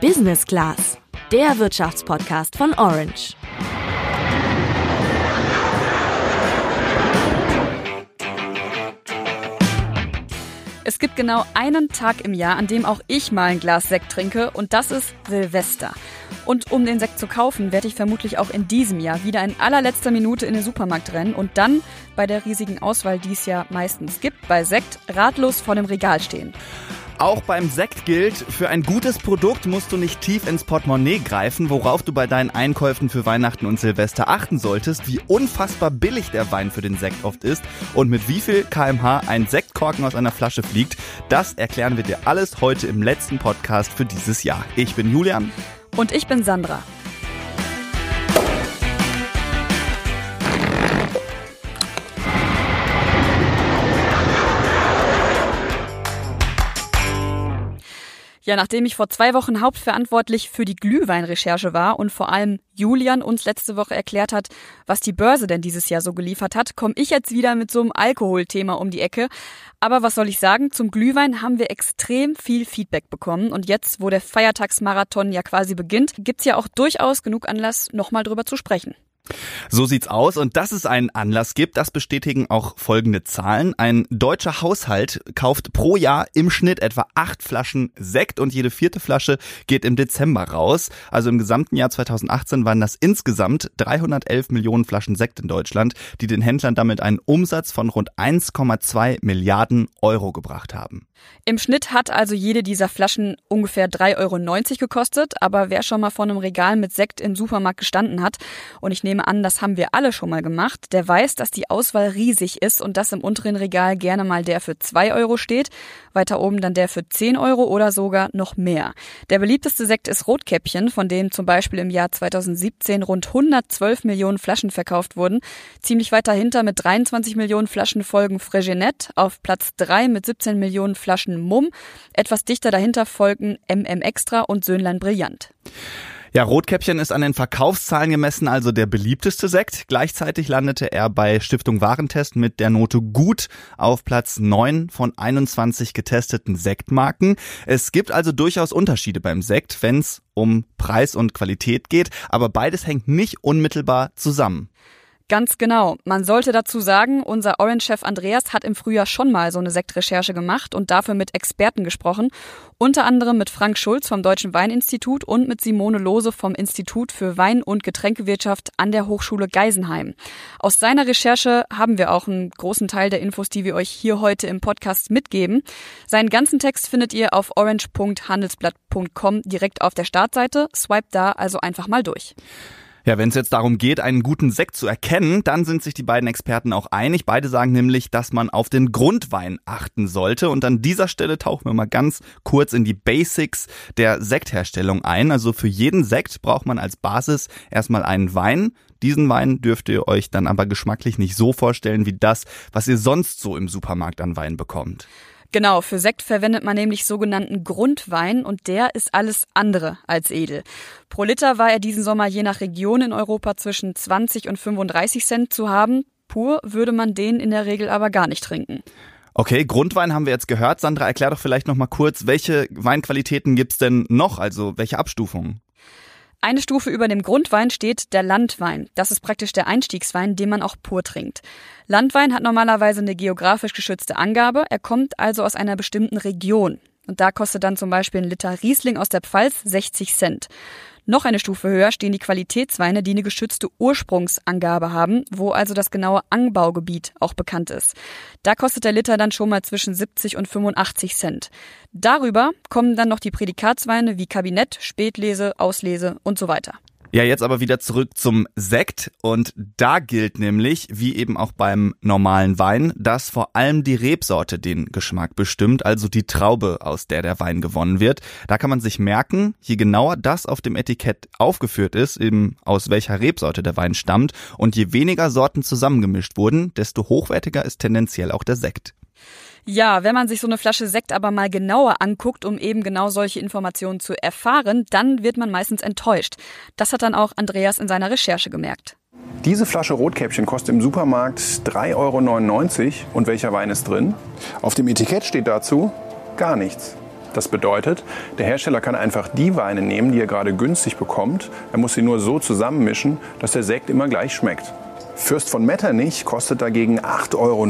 Business Class, der Wirtschaftspodcast von Orange. Es gibt genau einen Tag im Jahr, an dem auch ich mal ein Glas Sekt trinke und das ist Silvester. Und um den Sekt zu kaufen, werde ich vermutlich auch in diesem Jahr wieder in allerletzter Minute in den Supermarkt rennen und dann bei der riesigen Auswahl, die es ja meistens gibt, bei Sekt ratlos vor dem Regal stehen. Auch beim Sekt gilt, für ein gutes Produkt musst du nicht tief ins Portemonnaie greifen, worauf du bei deinen Einkäufen für Weihnachten und Silvester achten solltest, wie unfassbar billig der Wein für den Sekt oft ist und mit wie viel kmh ein Sektkorken aus einer Flasche fliegt. Das erklären wir dir alles heute im letzten Podcast für dieses Jahr. Ich bin Julian. Und ich bin Sandra. Ja, nachdem ich vor zwei Wochen hauptverantwortlich für die Glühweinrecherche war und vor allem Julian uns letzte Woche erklärt hat, was die Börse denn dieses Jahr so geliefert hat, komme ich jetzt wieder mit so einem Alkoholthema um die Ecke. Aber was soll ich sagen? Zum Glühwein haben wir extrem viel Feedback bekommen. Und jetzt, wo der Feiertagsmarathon ja quasi beginnt, gibt's ja auch durchaus genug Anlass, nochmal drüber zu sprechen. So sieht's aus und dass es einen Anlass gibt, das bestätigen auch folgende Zahlen. Ein deutscher Haushalt kauft pro Jahr im Schnitt etwa acht Flaschen Sekt und jede vierte Flasche geht im Dezember raus. Also im gesamten Jahr 2018 waren das insgesamt 311 Millionen Flaschen Sekt in Deutschland, die den Händlern damit einen Umsatz von rund 1,2 Milliarden Euro gebracht haben. Im Schnitt hat also jede dieser Flaschen ungefähr 3,90 Euro gekostet, aber wer schon mal vor einem Regal mit Sekt im Supermarkt gestanden hat, und ich nehme nehme an, das haben wir alle schon mal gemacht, der weiß, dass die Auswahl riesig ist und dass im unteren Regal gerne mal der für zwei Euro steht, weiter oben dann der für zehn Euro oder sogar noch mehr. Der beliebteste Sekt ist Rotkäppchen, von dem zum Beispiel im Jahr 2017 rund 112 Millionen Flaschen verkauft wurden. Ziemlich weit dahinter mit 23 Millionen Flaschen folgen Fregenet, auf Platz 3 mit 17 Millionen Flaschen Mumm. Etwas dichter dahinter folgen MM Extra und Söhnlein Brillant. Ja, Rotkäppchen ist an den Verkaufszahlen gemessen also der beliebteste Sekt. Gleichzeitig landete er bei Stiftung Warentest mit der Note gut auf Platz 9 von 21 getesteten Sektmarken. Es gibt also durchaus Unterschiede beim Sekt, wenn es um Preis und Qualität geht, aber beides hängt nicht unmittelbar zusammen. Ganz genau. Man sollte dazu sagen, unser Orange-Chef Andreas hat im Frühjahr schon mal so eine Sektrecherche gemacht und dafür mit Experten gesprochen. Unter anderem mit Frank Schulz vom Deutschen Weininstitut und mit Simone Lose vom Institut für Wein- und Getränkewirtschaft an der Hochschule Geisenheim. Aus seiner Recherche haben wir auch einen großen Teil der Infos, die wir euch hier heute im Podcast mitgeben. Seinen ganzen Text findet ihr auf orange.handelsblatt.com direkt auf der Startseite. Swipe da also einfach mal durch. Ja, wenn es jetzt darum geht, einen guten Sekt zu erkennen, dann sind sich die beiden Experten auch einig. Beide sagen nämlich, dass man auf den Grundwein achten sollte. Und an dieser Stelle tauchen wir mal ganz kurz in die Basics der Sektherstellung ein. Also für jeden Sekt braucht man als Basis erstmal einen Wein. Diesen Wein dürft ihr euch dann aber geschmacklich nicht so vorstellen wie das, was ihr sonst so im Supermarkt an Wein bekommt. Genau, für Sekt verwendet man nämlich sogenannten Grundwein und der ist alles andere als edel. Pro Liter war er diesen Sommer je nach Region in Europa zwischen 20 und 35 Cent zu haben. Pur würde man den in der Regel aber gar nicht trinken. Okay, Grundwein haben wir jetzt gehört. Sandra, erklär doch vielleicht noch mal kurz, welche Weinqualitäten gibt's denn noch, also welche Abstufungen? Eine Stufe über dem Grundwein steht der Landwein. Das ist praktisch der Einstiegswein, den man auch pur trinkt. Landwein hat normalerweise eine geografisch geschützte Angabe. Er kommt also aus einer bestimmten Region. Und da kostet dann zum Beispiel ein Liter Riesling aus der Pfalz 60 Cent. Noch eine Stufe höher stehen die Qualitätsweine, die eine geschützte Ursprungsangabe haben, wo also das genaue Anbaugebiet auch bekannt ist. Da kostet der Liter dann schon mal zwischen 70 und 85 Cent. Darüber kommen dann noch die Prädikatsweine wie Kabinett, Spätlese, Auslese und so weiter. Ja, jetzt aber wieder zurück zum Sekt und da gilt nämlich, wie eben auch beim normalen Wein, dass vor allem die Rebsorte den Geschmack bestimmt, also die Traube, aus der der Wein gewonnen wird. Da kann man sich merken, je genauer das auf dem Etikett aufgeführt ist, eben aus welcher Rebsorte der Wein stammt und je weniger Sorten zusammengemischt wurden, desto hochwertiger ist tendenziell auch der Sekt. Ja, wenn man sich so eine Flasche Sekt aber mal genauer anguckt, um eben genau solche Informationen zu erfahren, dann wird man meistens enttäuscht. Das hat dann auch Andreas in seiner Recherche gemerkt. Diese Flasche Rotkäppchen kostet im Supermarkt 3,99 Euro. Und welcher Wein ist drin? Auf dem Etikett steht dazu gar nichts. Das bedeutet, der Hersteller kann einfach die Weine nehmen, die er gerade günstig bekommt. Er muss sie nur so zusammenmischen, dass der Sekt immer gleich schmeckt. Fürst von Metternich kostet dagegen 8,99 Euro.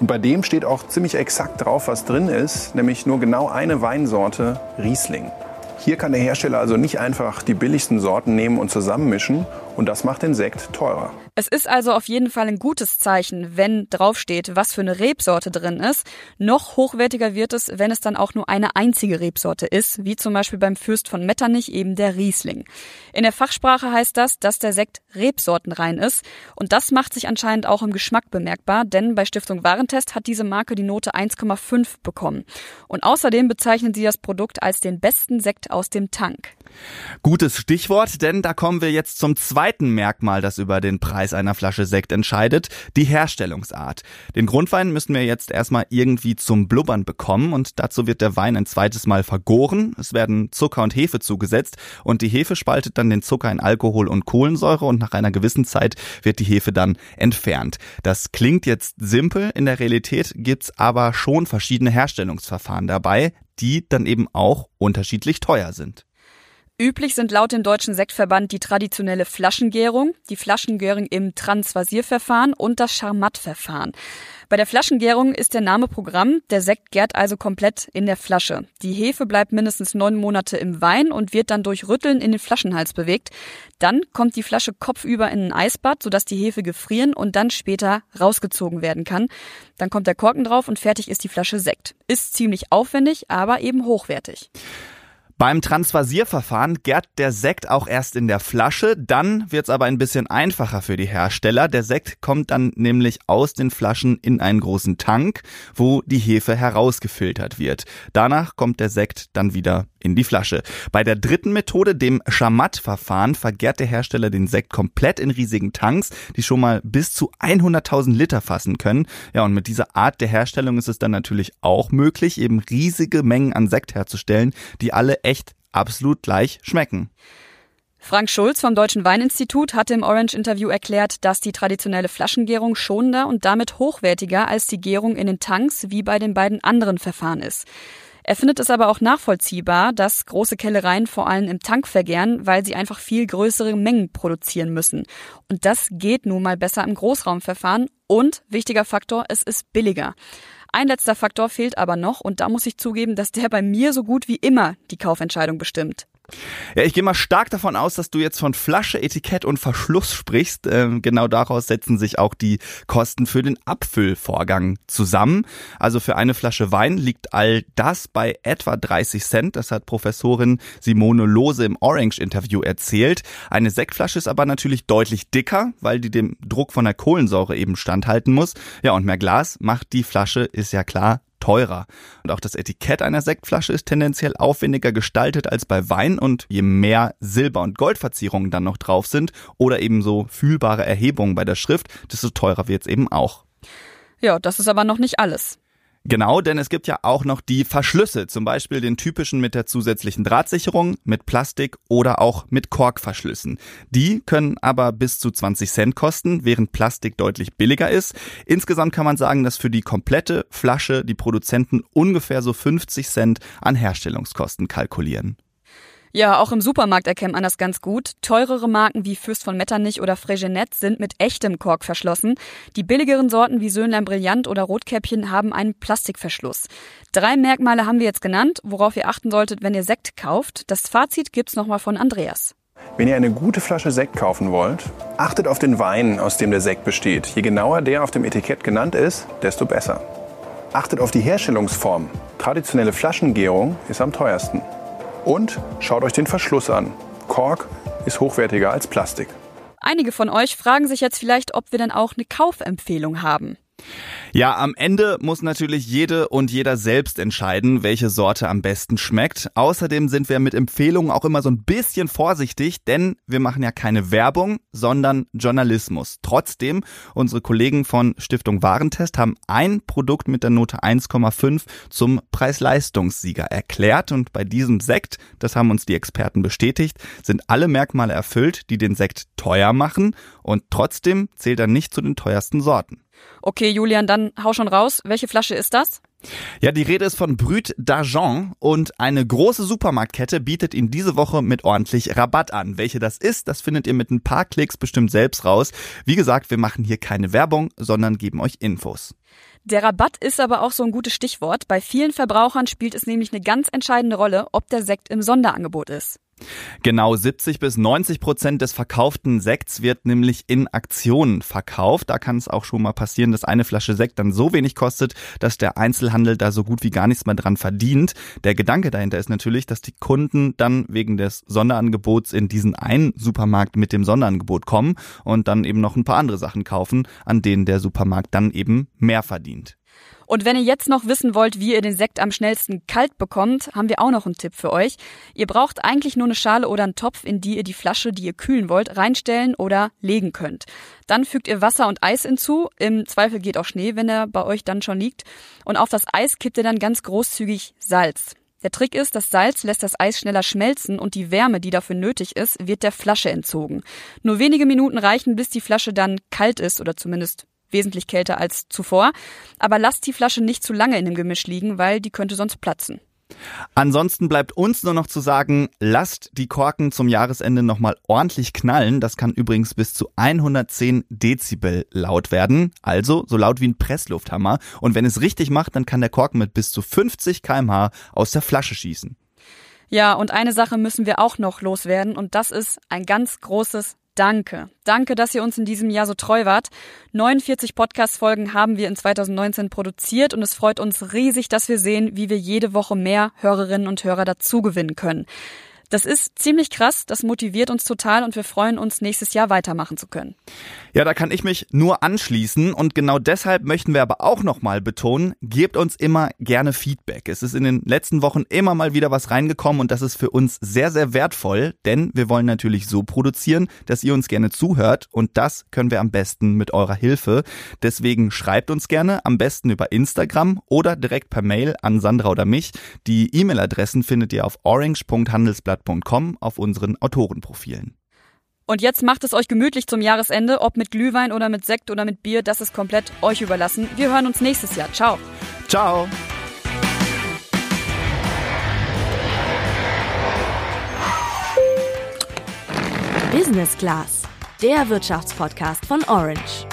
Und bei dem steht auch ziemlich exakt drauf, was drin ist, nämlich nur genau eine Weinsorte Riesling. Hier kann der Hersteller also nicht einfach die billigsten Sorten nehmen und zusammenmischen und das macht den Sekt teurer. Es ist also auf jeden Fall ein gutes Zeichen, wenn draufsteht, was für eine Rebsorte drin ist. Noch hochwertiger wird es, wenn es dann auch nur eine einzige Rebsorte ist, wie zum Beispiel beim Fürst von Metternich eben der Riesling. In der Fachsprache heißt das, dass der Sekt rebsortenrein ist. Und das macht sich anscheinend auch im Geschmack bemerkbar, denn bei Stiftung Warentest hat diese Marke die Note 1,5 bekommen. Und außerdem bezeichnen sie das Produkt als den besten Sekt aus dem Tank. Gutes Stichwort, denn da kommen wir jetzt zum zweiten Merkmal, das über den Preis einer Flasche Sekt entscheidet, die Herstellungsart. Den Grundwein müssen wir jetzt erstmal irgendwie zum Blubbern bekommen und dazu wird der Wein ein zweites Mal vergoren. Es werden Zucker und Hefe zugesetzt und die Hefe spaltet dann den Zucker in Alkohol und Kohlensäure und nach einer gewissen Zeit wird die Hefe dann entfernt. Das klingt jetzt simpel, in der Realität gibt's aber schon verschiedene Herstellungsverfahren dabei, die dann eben auch unterschiedlich teuer sind. Üblich sind laut dem Deutschen Sektverband die traditionelle Flaschengärung, die Flaschengärung im Transvasierverfahren und das Charmat-Verfahren. Bei der Flaschengärung ist der Name Programm. Der Sekt gärt also komplett in der Flasche. Die Hefe bleibt mindestens neun Monate im Wein und wird dann durch Rütteln in den Flaschenhals bewegt. Dann kommt die Flasche kopfüber in ein Eisbad, sodass die Hefe gefrieren und dann später rausgezogen werden kann. Dann kommt der Korken drauf und fertig ist die Flasche Sekt. Ist ziemlich aufwendig, aber eben hochwertig. Beim Transvasierverfahren gärt der Sekt auch erst in der Flasche, dann wird's aber ein bisschen einfacher für die Hersteller. Der Sekt kommt dann nämlich aus den Flaschen in einen großen Tank, wo die Hefe herausgefiltert wird. Danach kommt der Sekt dann wieder in die Flasche. Bei der dritten Methode, dem Chamat-Verfahren, vergärt der Hersteller den Sekt komplett in riesigen Tanks, die schon mal bis zu 100.000 Liter fassen können. Ja, und mit dieser Art der Herstellung ist es dann natürlich auch möglich, eben riesige Mengen an Sekt herzustellen, die alle echt absolut gleich schmecken. Frank Schulz vom Deutschen Weininstitut hatte im Orange-Interview erklärt, dass die traditionelle Flaschengärung schonender und damit hochwertiger als die Gärung in den Tanks wie bei den beiden anderen Verfahren ist. Er findet es aber auch nachvollziehbar, dass große Kellereien vor allem im Tank vergären, weil sie einfach viel größere Mengen produzieren müssen. Und das geht nun mal besser im Großraumverfahren und, wichtiger Faktor, es ist billiger. Ein letzter Faktor fehlt aber noch und da muss ich zugeben, dass der bei mir so gut wie immer die Kaufentscheidung bestimmt. Ja, ich gehe mal stark davon aus, dass du jetzt von Flasche, Etikett und Verschluss sprichst. Ähm, genau daraus setzen sich auch die Kosten für den Abfüllvorgang zusammen. Also für eine Flasche Wein liegt all das bei etwa 30 Cent. Das hat Professorin Simone Lose im Orange-Interview erzählt. Eine Sektflasche ist aber natürlich deutlich dicker, weil die dem Druck von der Kohlensäure eben standhalten muss. Ja, und mehr Glas macht die Flasche, ist ja klar, teurer. Und auch das Etikett einer Sektflasche ist tendenziell aufwendiger gestaltet als bei Wein und je mehr Silber- und Goldverzierungen dann noch drauf sind oder eben so fühlbare Erhebungen bei der Schrift, desto teurer wird's eben auch. Ja, das ist aber noch nicht alles. Genau, denn es gibt ja auch noch die Verschlüsse, zum Beispiel den typischen mit der zusätzlichen Drahtsicherung, mit Plastik oder auch mit Korkverschlüssen. Die können aber bis zu 20 Cent kosten, während Plastik deutlich billiger ist. Insgesamt kann man sagen, dass für die komplette Flasche die Produzenten ungefähr so 50 Cent an Herstellungskosten kalkulieren. Ja, auch im Supermarkt erkennt man das ganz gut. Teurere Marken wie Fürst von Metternich oder Frégenet sind mit echtem Kork verschlossen. Die billigeren Sorten wie Söhnlein Brillant oder Rotkäppchen haben einen Plastikverschluss. Drei Merkmale haben wir jetzt genannt, worauf ihr achten solltet, wenn ihr Sekt kauft. Das Fazit gibt's nochmal von Andreas. Wenn ihr eine gute Flasche Sekt kaufen wollt, achtet auf den Wein, aus dem der Sekt besteht. Je genauer der auf dem Etikett genannt ist, desto besser. Achtet auf die Herstellungsform. Traditionelle Flaschengärung ist am teuersten. Und schaut euch den Verschluss an. Kork ist hochwertiger als Plastik. Einige von euch fragen sich jetzt vielleicht, ob wir denn auch eine Kaufempfehlung haben. Ja, am Ende muss natürlich jede und jeder selbst entscheiden, welche Sorte am besten schmeckt. Außerdem sind wir mit Empfehlungen auch immer so ein bisschen vorsichtig, denn wir machen ja keine Werbung, sondern Journalismus. Trotzdem, unsere Kollegen von Stiftung Warentest haben ein Produkt mit der Note 1,5 zum Preis-Leistungssieger erklärt und bei diesem Sekt, das haben uns die Experten bestätigt, sind alle Merkmale erfüllt, die den Sekt teuer machen und trotzdem zählt er nicht zu den teuersten Sorten. Okay, Julian, dann hau schon raus. Welche Flasche ist das? Ja, die Rede ist von Brüt d'Argent und eine große Supermarktkette bietet Ihnen diese Woche mit ordentlich Rabatt an. Welche das ist, das findet ihr mit ein paar Klicks bestimmt selbst raus. Wie gesagt, wir machen hier keine Werbung, sondern geben euch Infos. Der Rabatt ist aber auch so ein gutes Stichwort. Bei vielen Verbrauchern spielt es nämlich eine ganz entscheidende Rolle, ob der Sekt im Sonderangebot ist. Genau 70 bis 90 Prozent des verkauften Sekts wird nämlich in Aktionen verkauft. Da kann es auch schon mal passieren, dass eine Flasche Sekt dann so wenig kostet, dass der Einzelhandel da so gut wie gar nichts mehr dran verdient. Der Gedanke dahinter ist natürlich, dass die Kunden dann wegen des Sonderangebots in diesen einen Supermarkt mit dem Sonderangebot kommen und dann eben noch ein paar andere Sachen kaufen, an denen der Supermarkt dann eben mehr verdient. Und wenn ihr jetzt noch wissen wollt, wie ihr den Sekt am schnellsten kalt bekommt, haben wir auch noch einen Tipp für euch. Ihr braucht eigentlich nur eine Schale oder einen Topf, in die ihr die Flasche, die ihr kühlen wollt, reinstellen oder legen könnt. Dann fügt ihr Wasser und Eis hinzu. Im Zweifel geht auch Schnee, wenn er bei euch dann schon liegt. Und auf das Eis kippt ihr dann ganz großzügig Salz. Der Trick ist, das Salz lässt das Eis schneller schmelzen und die Wärme, die dafür nötig ist, wird der Flasche entzogen. Nur wenige Minuten reichen, bis die Flasche dann kalt ist oder zumindest wesentlich kälter als zuvor. Aber lasst die Flasche nicht zu lange in dem Gemisch liegen, weil die könnte sonst platzen. Ansonsten bleibt uns nur noch zu sagen, lasst die Korken zum Jahresende nochmal ordentlich knallen. Das kann übrigens bis zu 110 Dezibel laut werden. Also so laut wie ein Presslufthammer. Und wenn es richtig macht, dann kann der Korken mit bis zu 50 kmh aus der Flasche schießen. Ja, und eine Sache müssen wir auch noch loswerden und das ist ein ganz großes Danke. Danke, dass ihr uns in diesem Jahr so treu wart. 49 Podcast-Folgen haben wir in 2019 produziert und es freut uns riesig, dass wir sehen, wie wir jede Woche mehr Hörerinnen und Hörer dazugewinnen können. Das ist ziemlich krass, das motiviert uns total und wir freuen uns, nächstes Jahr weitermachen zu können. Ja, da kann ich mich nur anschließen und genau deshalb möchten wir aber auch nochmal betonen, gebt uns immer gerne Feedback. Es ist in den letzten Wochen immer mal wieder was reingekommen und das ist für uns sehr, sehr wertvoll, denn wir wollen natürlich so produzieren, dass ihr uns gerne zuhört und das können wir am besten mit eurer Hilfe. Deswegen schreibt uns gerne, am besten über Instagram oder direkt per Mail an Sandra oder mich. Die E-Mail-Adressen findet ihr auf orange.handelsblatt Handelsblatt.com auf unseren Autorenprofilen. Und jetzt macht es euch gemütlich zum Jahresende, ob mit Glühwein oder mit Sekt oder mit Bier, das ist komplett euch überlassen. Wir hören uns nächstes Jahr. Ciao. Ciao. Business Class, der Wirtschaftspodcast von Orange.